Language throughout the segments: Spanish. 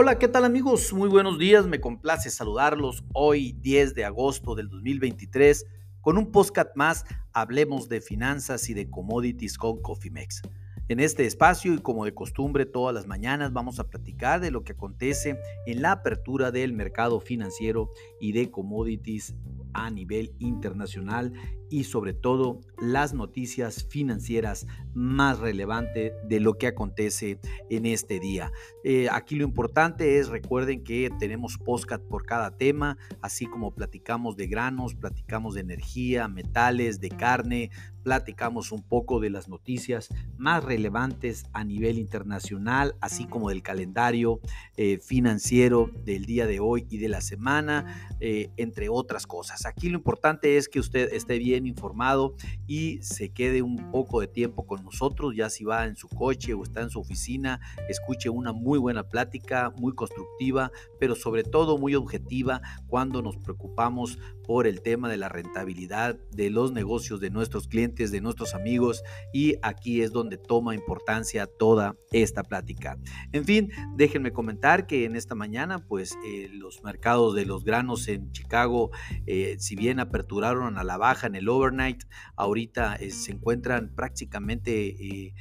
Hola, ¿qué tal amigos? Muy buenos días, me complace saludarlos hoy 10 de agosto del 2023 con un podcast más, hablemos de finanzas y de commodities con Cofimex. En este espacio y como de costumbre todas las mañanas vamos a platicar de lo que acontece en la apertura del mercado financiero y de commodities a nivel internacional y sobre todo las noticias financieras más relevantes de lo que acontece en este día. Eh, aquí lo importante es, recuerden que tenemos podcast por cada tema, así como platicamos de granos, platicamos de energía, metales, de carne, platicamos un poco de las noticias más relevantes a nivel internacional, así como del calendario eh, financiero del día de hoy y de la semana, eh, entre otras cosas. Aquí lo importante es que usted esté bien informado y se quede un poco de tiempo con nosotros, ya si va en su coche o está en su oficina, escuche una muy buena plática, muy constructiva, pero sobre todo muy objetiva cuando nos preocupamos por el tema de la rentabilidad de los negocios de nuestros clientes, de nuestros amigos y aquí es donde toma importancia toda esta plática. En fin, déjenme comentar que en esta mañana pues eh, los mercados de los granos en Chicago, eh, si bien aperturaron a la baja en el overnight, ahorita eh, se encuentran prácticamente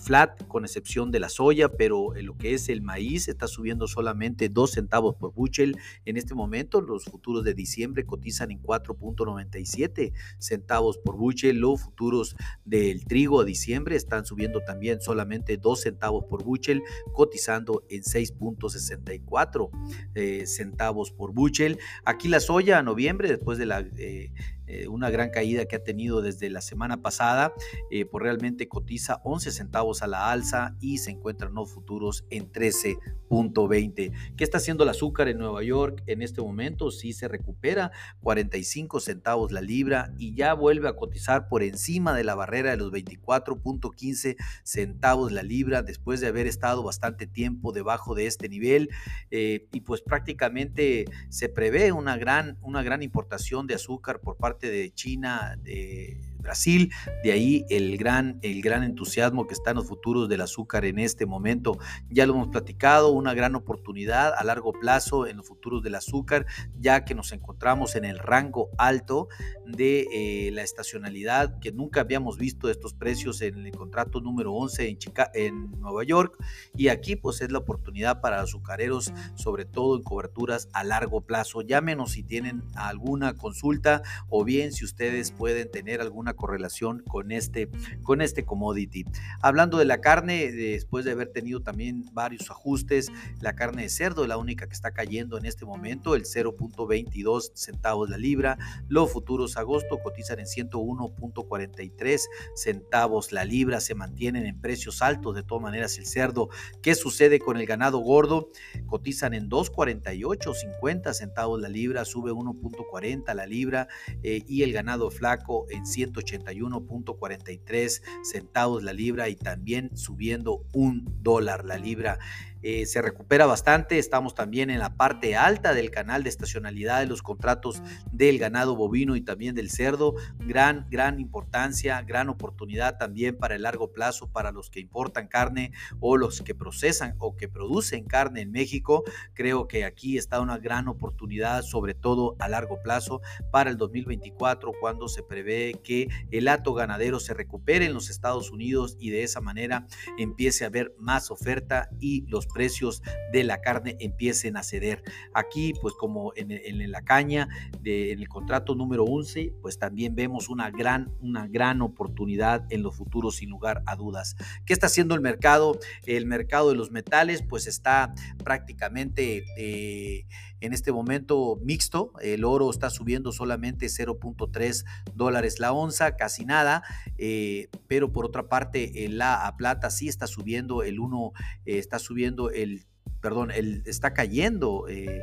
flat con excepción de la soya, pero lo que es el maíz está subiendo solamente 2 centavos por bushel en este momento. Los futuros de diciembre cotizan en 4.97 centavos por bushel. Los futuros del trigo a diciembre están subiendo también solamente 2 centavos por bushel, cotizando en 6.64 eh, centavos por bushel. Aquí la soya a noviembre, después de la eh, eh, una gran caída que ha tenido desde la semana pasada, eh, pues realmente cotiza 11 centavos a la alza y se encuentran los futuros en 13.20. ¿Qué está haciendo el azúcar en Nueva York en este momento? Sí se recupera 45 centavos la libra y ya vuelve a cotizar por encima de la barrera de los 24.15 centavos la libra después de haber estado bastante tiempo debajo de este nivel eh, y pues prácticamente se prevé una gran, una gran importación de azúcar por parte de China, de Brasil, de ahí el gran, el gran entusiasmo que está en los futuros del azúcar en este momento. Ya lo hemos platicado, una gran oportunidad a largo plazo en los futuros del azúcar, ya que nos encontramos en el rango alto de eh, la estacionalidad que nunca habíamos visto estos precios en el contrato número 11 en, en Nueva York. Y aquí pues es la oportunidad para azucareros, sobre todo en coberturas a largo plazo. Llámenos si tienen alguna consulta o bien si ustedes pueden tener alguna correlación con este, con este commodity. Hablando de la carne, después de haber tenido también varios ajustes, la carne de cerdo es la única que está cayendo en este momento, el 0.22 centavos la libra. Los futuros agosto cotizan en 101.43 centavos la libra, se mantienen en precios altos de todas maneras el cerdo. ¿Qué sucede con el ganado gordo? Cotizan en 2.48, 50 centavos la libra, sube 1.40 la libra eh, y el ganado flaco en 180 81.43 centavos la libra y también subiendo un dólar la libra. Eh, se recupera bastante. Estamos también en la parte alta del canal de estacionalidad de los contratos del ganado bovino y también del cerdo. Gran, gran importancia, gran oportunidad también para el largo plazo para los que importan carne o los que procesan o que producen carne en México. Creo que aquí está una gran oportunidad, sobre todo a largo plazo, para el 2024, cuando se prevé que el hato ganadero se recupere en los Estados Unidos y de esa manera empiece a haber más oferta y los precios de la carne empiecen a ceder. Aquí, pues como en, la caña, de, en el contrato número 11, pues también vemos una gran, una gran oportunidad en los futuros sin lugar a dudas. ¿Qué está haciendo el mercado? El mercado de los metales, pues está prácticamente... Eh, en este momento mixto. El oro está subiendo solamente 0.3 dólares la onza, casi nada. Eh, pero por otra parte, la plata sí está subiendo el 1, eh, está subiendo el, perdón, el, está cayendo eh,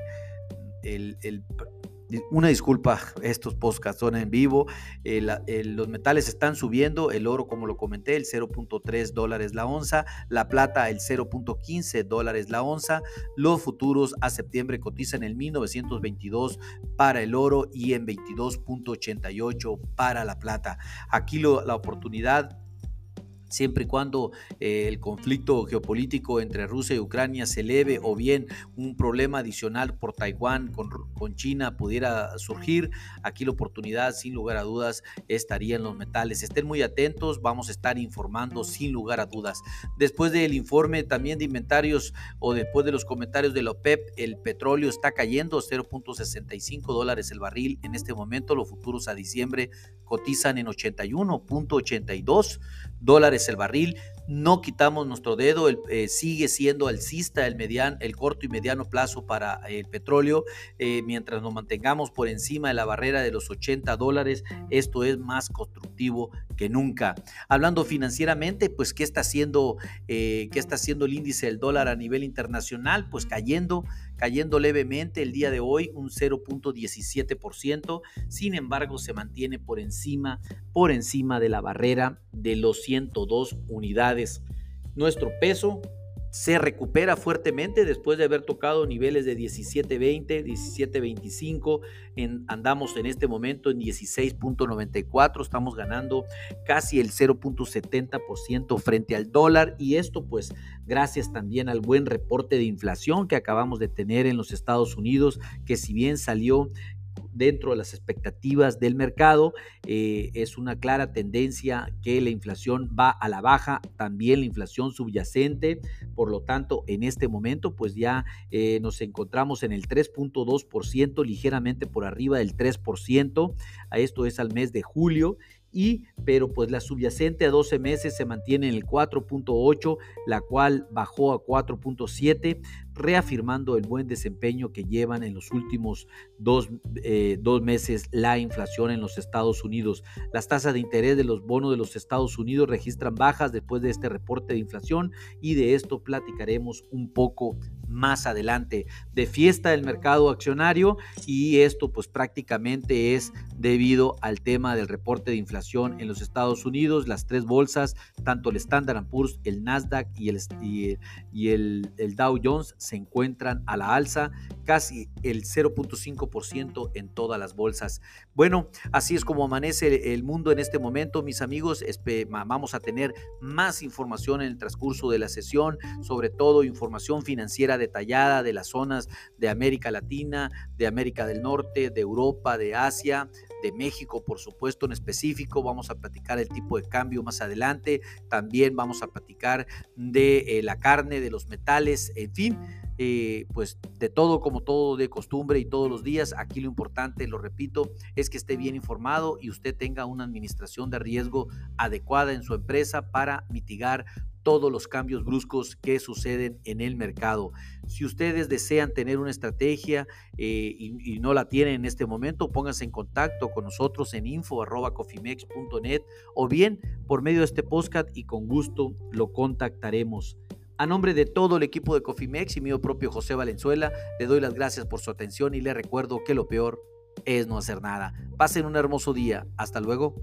el, el una disculpa, estos podcasts son en vivo. los metales están subiendo, el oro, como lo comenté, el 0.3 dólares la onza, la plata, el 0.15 dólares la onza. Los futuros a septiembre cotizan en 1922 para el oro y en 22.88 para la plata. Aquí la oportunidad siempre y cuando eh, el conflicto geopolítico entre Rusia y Ucrania se eleve o bien un problema adicional por Taiwán con, con, China pudiera surgir, aquí la oportunidad sin lugar a dudas estaría en los metales. Estén muy atentos, vamos a estar informando sin lugar a dudas. Después del informe también de inventarios o después de los comentarios de la OPEP, el petróleo está cayendo 0.65 dólares el barril en este momento, los futuros a diciembre cotizan en 81.82 dólares el barril. No quitamos nuestro dedo, eh, sigue siendo alcista el, median, el corto y mediano plazo para el petróleo. Eh, mientras nos mantengamos por encima de la barrera de los 80 dólares, esto es más constructivo que nunca. Hablando financieramente, pues, ¿qué está haciendo, eh, qué está haciendo el índice del dólar a nivel internacional? Pues cayendo, cayendo levemente el día de hoy, un 0.17%. Sin embargo, se mantiene por encima, por encima de la barrera de los 102 unidades. Nuestro peso se recupera fuertemente después de haber tocado niveles de 17.20, 17.25. En, andamos en este momento en 16.94, estamos ganando casi el 0.70% frente al dólar y esto pues gracias también al buen reporte de inflación que acabamos de tener en los Estados Unidos, que si bien salió dentro de las expectativas del mercado. Eh, es una clara tendencia que la inflación va a la baja, también la inflación subyacente. Por lo tanto, en este momento, pues ya eh, nos encontramos en el 3.2%, ligeramente por arriba del 3%. A esto es al mes de julio y pero pues la subyacente a 12 meses se mantiene en el 4.8, la cual bajó a 4.7, reafirmando el buen desempeño que llevan en los últimos eh, dos, meses la inflación en los Estados Unidos. Las tasas de interés de los bonos de los Estados Unidos registran bajas después de este reporte de inflación y de esto platicaremos un poco más adelante. De fiesta el mercado accionario y esto pues prácticamente es debido al tema del reporte de inflación en los Estados Unidos. Las tres bolsas, tanto el Standard Poor's, el Nasdaq y el, y el Dow Jones se encuentran a la alza, casi el 0.5% en todas las bolsas. Bueno, así es como amanece el mundo en este momento, mis amigos. Vamos a tener más información en el transcurso de la sesión, sobre todo información financiera detallada de las zonas de América Latina, de América del Norte, de Europa, de Asia, de México, por supuesto, en específico. Vamos a platicar el tipo de cambio más adelante. También vamos a platicar de eh, la carne, de los metales, en fin. Eh, pues de todo como todo de costumbre y todos los días. Aquí lo importante, lo repito, es que esté bien informado y usted tenga una administración de riesgo adecuada en su empresa para mitigar todos los cambios bruscos que suceden en el mercado. Si ustedes desean tener una estrategia eh, y, no la tienen en este momento, pónganse en contacto con nosotros en info.cofimex.net o bien por medio de este podcast y con gusto lo contactaremos. A nombre de todo el equipo de Cofimex y mío propio José Valenzuela, le doy las gracias por su atención y le recuerdo que lo peor es no hacer nada. Pasen un hermoso día. Hasta luego.